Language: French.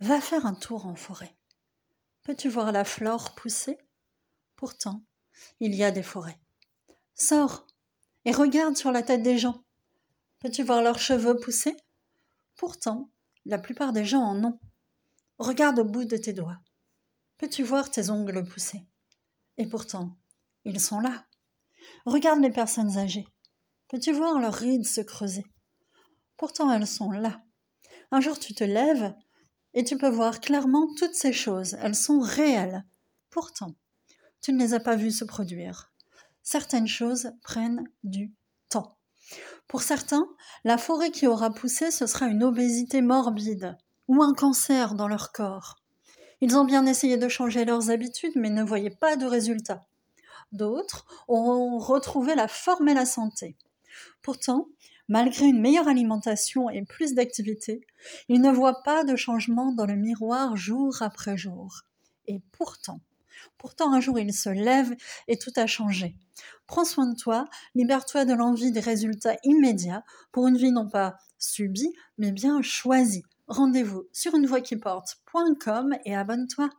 Va faire un tour en forêt. Peux-tu voir la flore pousser? Pourtant, il y a des forêts. Sors et regarde sur la tête des gens. Peux-tu voir leurs cheveux pousser? Pourtant, la plupart des gens en ont. Regarde au bout de tes doigts. Peux-tu voir tes ongles pousser? Et pourtant, ils sont là. Regarde les personnes âgées. Peux-tu voir leurs rides se creuser? Pourtant, elles sont là. Un jour, tu te lèves et tu peux voir clairement toutes ces choses. Elles sont réelles. Pourtant, tu ne les as pas vues se produire. Certaines choses prennent du temps. Pour certains, la forêt qui aura poussé, ce sera une obésité morbide ou un cancer dans leur corps. Ils ont bien essayé de changer leurs habitudes, mais ne voyaient pas de résultats. D'autres auront retrouvé la forme et la santé. Pourtant, malgré une meilleure alimentation et plus d'activité, ils ne voient pas de changement dans le miroir jour après jour. Et pourtant, pourtant un jour ils se lèvent et tout a changé. Prends soin de toi, libère-toi de l'envie des résultats immédiats pour une vie non pas subie, mais bien choisie. Rendez-vous sur une et abonne-toi.